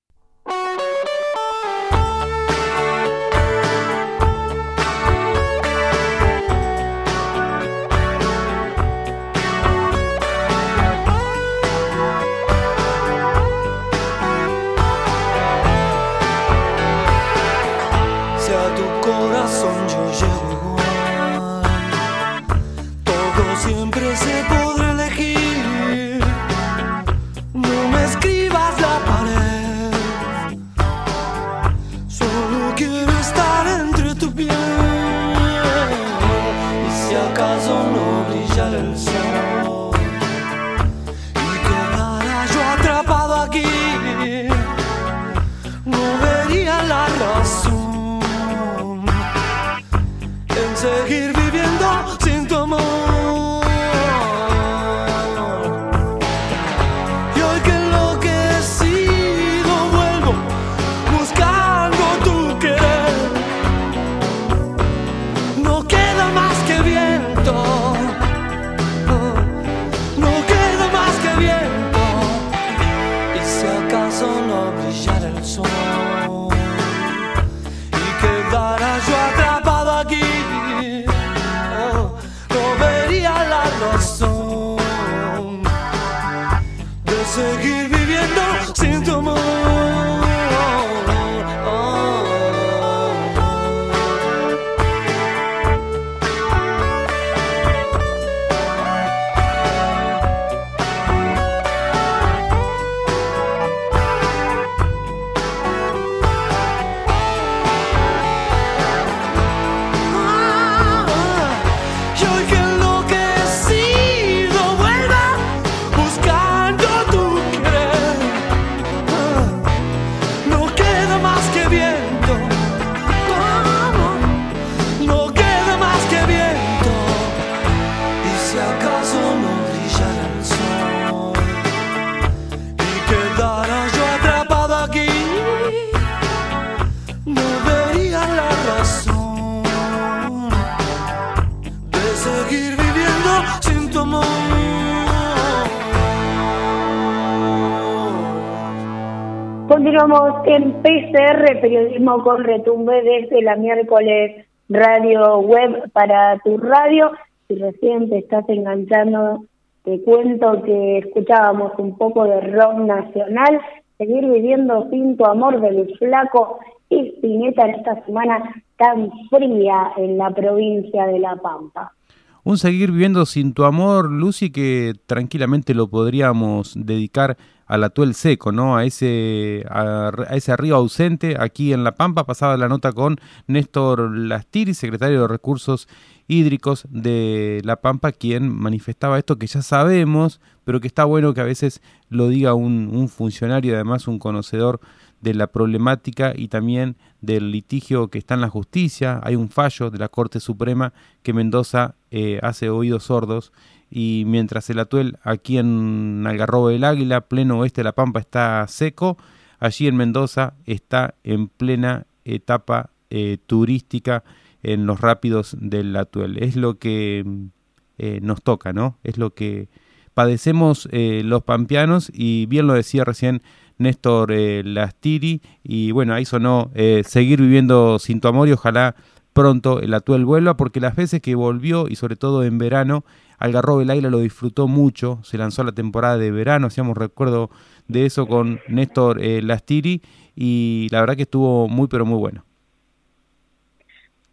Periodismo con retumbe desde la miércoles radio web para tu radio. Si recién te estás enganchando, te cuento que escuchábamos un poco de rock nacional, seguir viviendo sin tu amor del flaco y en esta semana tan fría en la provincia de La Pampa. Un seguir viviendo sin tu amor, Lucy, que tranquilamente lo podríamos dedicar al atuel seco, ¿no? A ese, a, ese río ausente aquí en La Pampa. Pasaba la nota con Néstor Lastiri, secretario de Recursos Hídricos de La Pampa, quien manifestaba esto que ya sabemos, pero que está bueno que a veces lo diga un, un funcionario, además un conocedor de la problemática y también del litigio que está en la justicia. Hay un fallo de la Corte Suprema que Mendoza eh, hace oídos sordos y mientras el atuel aquí en Algarrobo del Águila, pleno oeste de La Pampa, está seco, allí en Mendoza está en plena etapa eh, turística en los rápidos del atuel. Es lo que eh, nos toca, ¿no? Es lo que padecemos eh, los pampeanos y bien lo decía recién Néstor Lastiri y bueno, ahí sonó seguir viviendo sin tu amor y ojalá pronto el atuel vuelva porque las veces que volvió y sobre todo en verano Algarrobo del Águila lo disfrutó mucho, se lanzó la temporada de verano, hacíamos recuerdo de eso con Néstor eh, Lastiri y la verdad que estuvo muy pero muy bueno.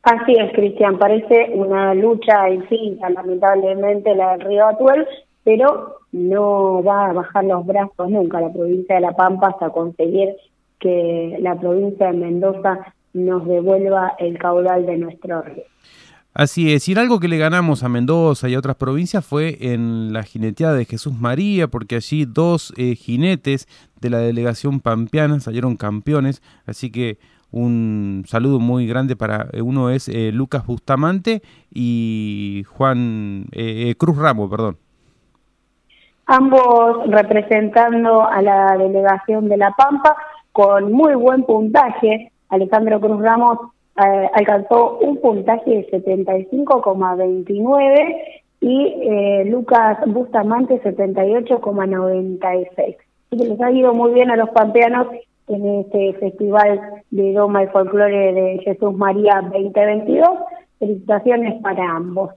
Así es, Cristian, parece una lucha infinita, lamentablemente, la del río Atuel, pero no va a bajar los brazos nunca la provincia de La Pampa hasta conseguir que la provincia de Mendoza nos devuelva el caudal de nuestro río. Así es, y algo que le ganamos a Mendoza y a otras provincias fue en la jineteada de Jesús María, porque allí dos eh, jinetes de la delegación pampeana salieron campeones, así que un saludo muy grande para eh, uno es eh, Lucas Bustamante y Juan eh, Cruz Ramos, perdón. Ambos representando a la delegación de La Pampa con muy buen puntaje. Alejandro Cruz Ramos eh, alcanzó un puntaje de 75,29 y eh, Lucas Bustamante 78,96. Así que les ha ido muy bien a los pampeanos en este Festival de Doma y Folclore de Jesús María 2022. Felicitaciones para ambos.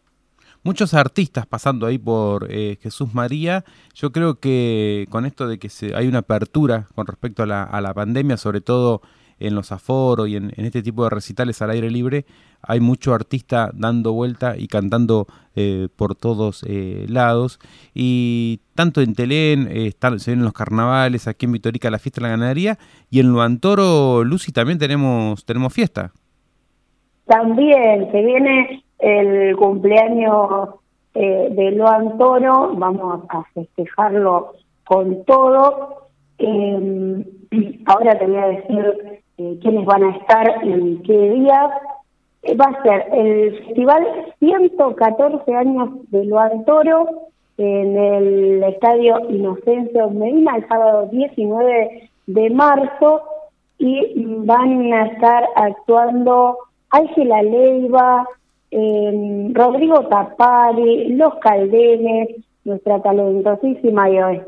Muchos artistas pasando ahí por eh, Jesús María. Yo creo que con esto de que se, hay una apertura con respecto a la, a la pandemia, sobre todo en los aforos y en, este tipo de recitales al aire libre, hay mucho artista dando vuelta y cantando eh, por todos eh, lados. Y tanto en Telén, eh, se ven en los carnavales, aquí en Vitorica la fiesta de la ganadería, y en Luantoro, Lucy, también tenemos, tenemos fiesta. También se viene el cumpleaños eh, de Loan Toro, vamos a festejarlo con todo. Eh, ahora te voy a decir eh, quiénes van a estar en qué día. Eh, va a ser el festival 114 años de Loan Toro en el Estadio Inocencio Medina el sábado 19 de marzo y van a estar actuando Ángela Leiva, eh, Rodrigo Tapari, Los Caldenes, nuestra talentosísima y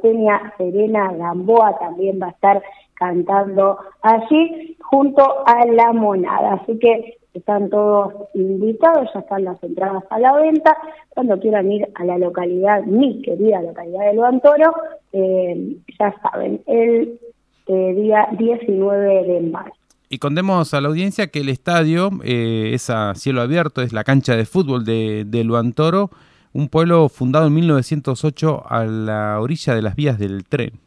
Serena Gamboa también va a estar cantando allí junto a la monada. Así que están todos invitados, ya están las entradas a la venta. Cuando quieran ir a la localidad, mi querida localidad de Luantoro, eh, ya saben, el eh, día 19 de marzo. Y contemos a la audiencia que el estadio eh, es a cielo abierto, es la cancha de fútbol de, de Luantoro, un pueblo fundado en 1908 a la orilla de las vías del tren.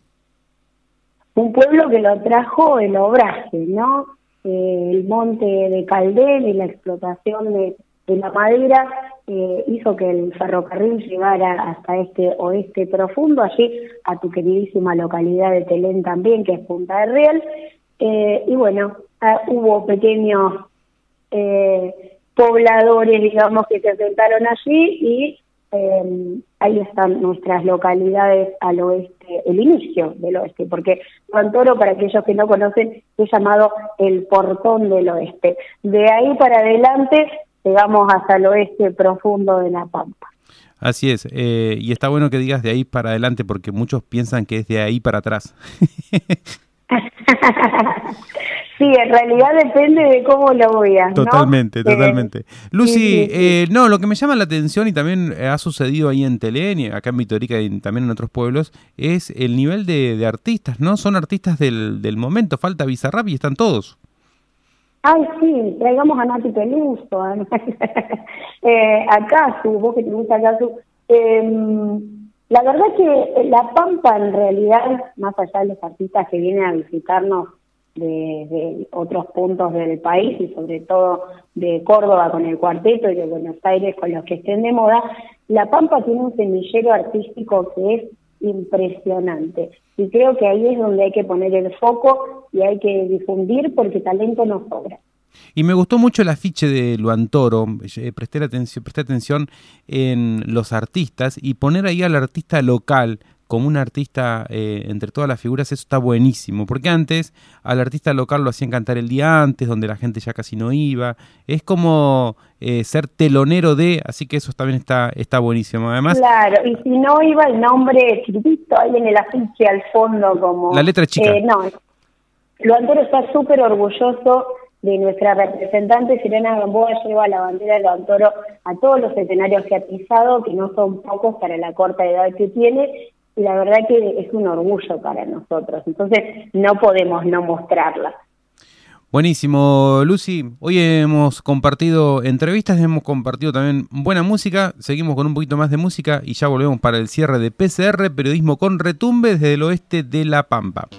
Un pueblo que lo trajo el obraje, ¿no? Eh, el monte de Caldel y la explotación de, la madera eh, hizo que el ferrocarril llegara hasta este oeste profundo, allí a tu queridísima localidad de Telén también, que es Punta de Riel. Eh, y bueno, ah, hubo pequeños pobladores, digamos, que se asentaron allí y ahí están nuestras localidades al oeste, el inicio del oeste, porque Montoro, para aquellos que no conocen, es llamado el portón del oeste. De ahí para adelante llegamos hasta el oeste profundo de La Pampa. Así es, eh, y está bueno que digas de ahí para adelante porque muchos piensan que es de ahí para atrás. Sí, en realidad depende de cómo lo veas. ¿no? Totalmente, Eh, totalmente. Lucy, sí, sí, sí. eh, no, lo que me llama la atención y también eh, ha sucedido ahí en Telén y acá en Vitorica y también en otros pueblos es el nivel de, de artistas, ¿no? Son artistas del, del momento, falta Bizarrap y están todos. Ay, sí, traigamos a Nati Peluso, a, eh, a Casu, vos que te gusta Casu. Eh, la verdad que La Pampa, en realidad, más allá de los artistas que vienen a visitarnos de, de otros puntos del país y sobre todo de Córdoba con el cuarteto y de Buenos Aires con los que estén de moda, La Pampa tiene un semillero artístico que es impresionante. Y creo que ahí es donde hay que poner el foco y hay que difundir porque talento no sobra. Y me gustó mucho el afiche de Luantoro, eh, presté, atención, presté atención en los artistas y poner ahí al artista local como un artista eh, entre todas las figuras, eso está buenísimo, porque antes al artista local lo hacían cantar el día antes, donde la gente ya casi no iba, es como eh, ser telonero de, así que eso también está, está buenísimo. Además, Claro, y si no iba el nombre chiquitito ahí en el afiche al fondo como... La letra chica. Eh, no, Luantoro está súper orgulloso de nuestra representante, Sirena Gamboa lleva la bandera de Luantoro a todos los escenarios que ha pisado, que no son pocos para la corta edad que tiene, y la verdad que es un orgullo para nosotros, entonces no podemos no mostrarla. Buenísimo, Lucy. Hoy hemos compartido entrevistas, hemos compartido también buena música. Seguimos con un poquito más de música y ya volvemos para el cierre de PCR, periodismo con retumbe desde el oeste de La Pampa.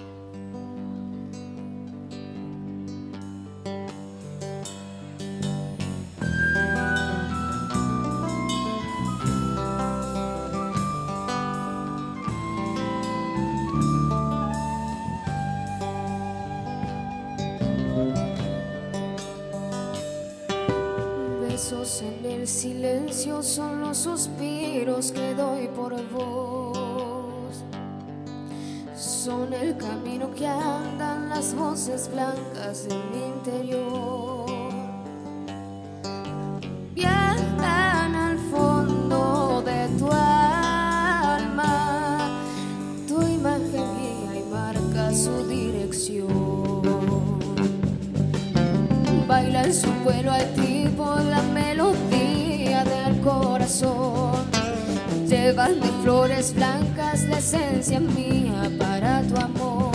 Son los suspiros que doy por vos. Son el camino que andan las voces blancas en mi interior. Viajan al fondo de tu alma. Tu imagen guía y marca su dirección. Baila en su vuelo altivo la melodía corazón. Llevan de flores blancas la esencia mía para tu amor.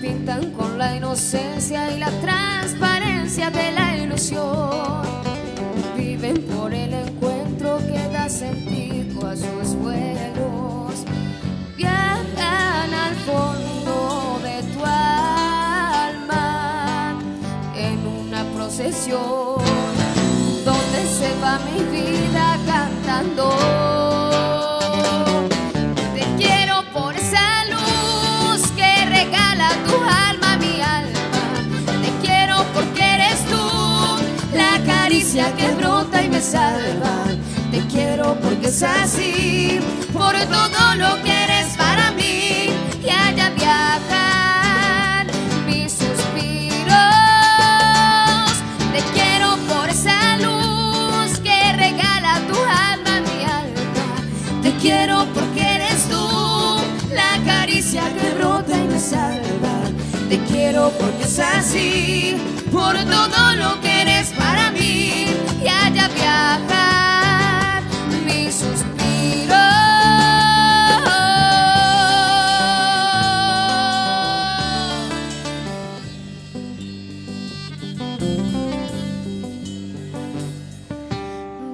Pinta cuentan con la inocencia y la transparencia de la ilusión. Viven por el encuentro que da sentido a sus vuelos. Viajan al fondo de tu alma en una procesión mi vida cantando. Te quiero por esa luz que regala tu alma mi alma. Te quiero porque eres tú la caricia que brota y me salva. Te quiero porque es así, por todo lo que eres quiero porque es así, por todo lo que eres para mí. Y allá viajar mis suspiros.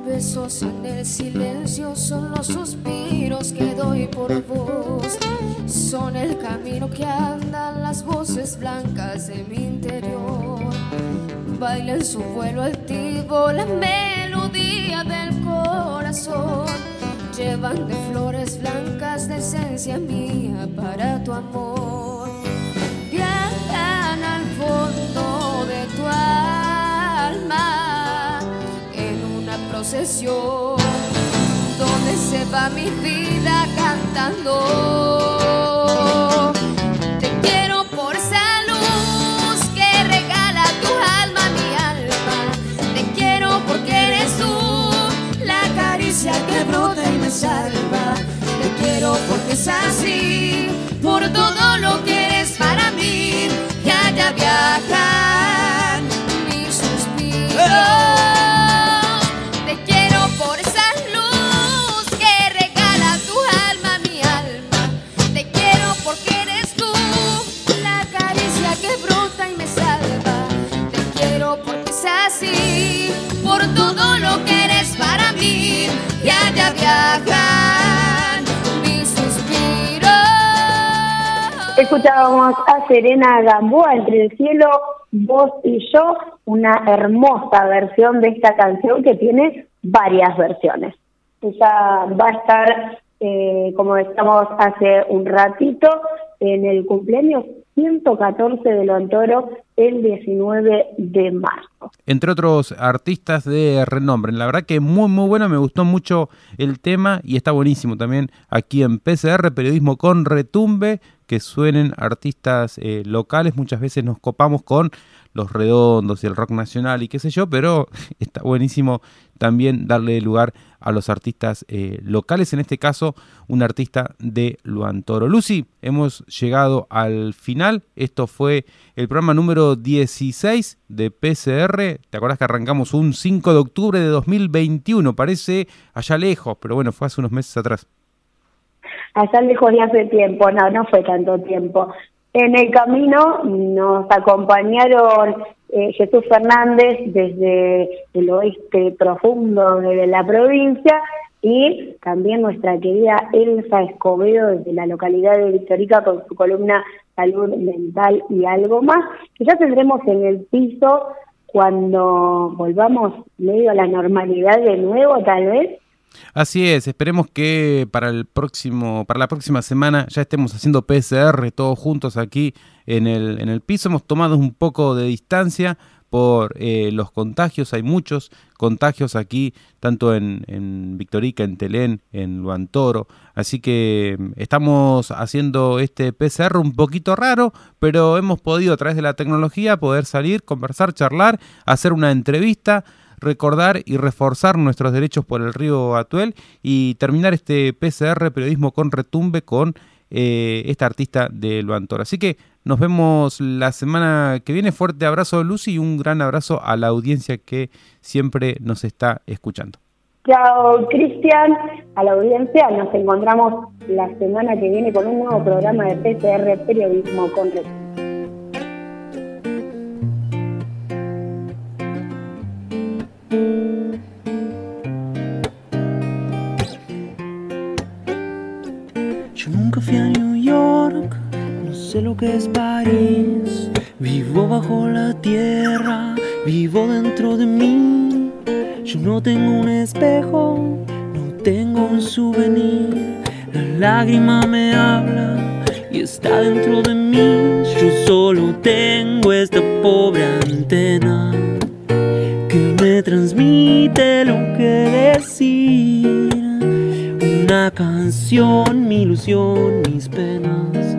Besos en el silencio son los suspiros que doy por vos. Son el camino que andan las voces blancas de mi interior. Baila en su vuelo altivo la melodía del corazón. Llevan de flores blancas de esencia mía para tu amor. Viajan al fondo de tu alma en una procesión se va mi vida cantando. Escuchábamos a Serena Gamboa entre el cielo, vos y yo, una hermosa versión de esta canción que tiene varias versiones. Ella va a estar, eh, como decíamos hace un ratito, en el cumpleaños 114 de Lontoro el 19 de marzo. entre otros artistas de renombre. La verdad que muy muy bueno, me gustó mucho el tema y está buenísimo también aquí en PCR, Periodismo con Retumbe, que suenen artistas eh, locales, muchas veces nos copamos con los redondos y el rock nacional y qué sé yo, pero está buenísimo también darle lugar a los artistas eh, locales, en este caso un artista de Luan Toro. Lucy, hemos llegado al final, esto fue el programa número 16 de PCR, ¿te acuerdas que arrancamos un 5 de octubre de 2021? Parece allá lejos, pero bueno, fue hace unos meses atrás. Allá lejos de hace tiempo, no, no fue tanto tiempo. En el camino nos acompañaron eh, Jesús Fernández desde el oeste profundo de la provincia y también nuestra querida Elsa Escobedo desde la localidad de Victorica con su columna Salud Mental y algo más, que ya tendremos en el piso cuando volvamos medio a la normalidad de nuevo, tal vez. Así es, esperemos que para el próximo, para la próxima semana ya estemos haciendo PCR todos juntos aquí en el, en el piso. Hemos tomado un poco de distancia por eh, los contagios, hay muchos contagios aquí, tanto en, en Victorica, en Telén, en Luantoro, así que mm, estamos haciendo este PCR un poquito raro, pero hemos podido a través de la tecnología poder salir, conversar, charlar, hacer una entrevista, recordar y reforzar nuestros derechos por el río Atuel y terminar este PCR Periodismo con Retumbe con eh, esta artista de Luantor. Así que nos vemos la semana que viene. Fuerte abrazo Lucy y un gran abrazo a la audiencia que siempre nos está escuchando. Chao, Cristian, a la audiencia. Nos encontramos la semana que viene con un nuevo programa de PCR Periodismo con Retumbe. Yo nunca fui a New York, no sé lo que es París. Vivo bajo la tierra, vivo dentro de mí. Yo no tengo un espejo, no tengo un souvenir. La lágrima me habla y está dentro de mí. Yo solo tengo esta pobre antena me transmite lo que decir. Una canción, mi ilusión, mis penas.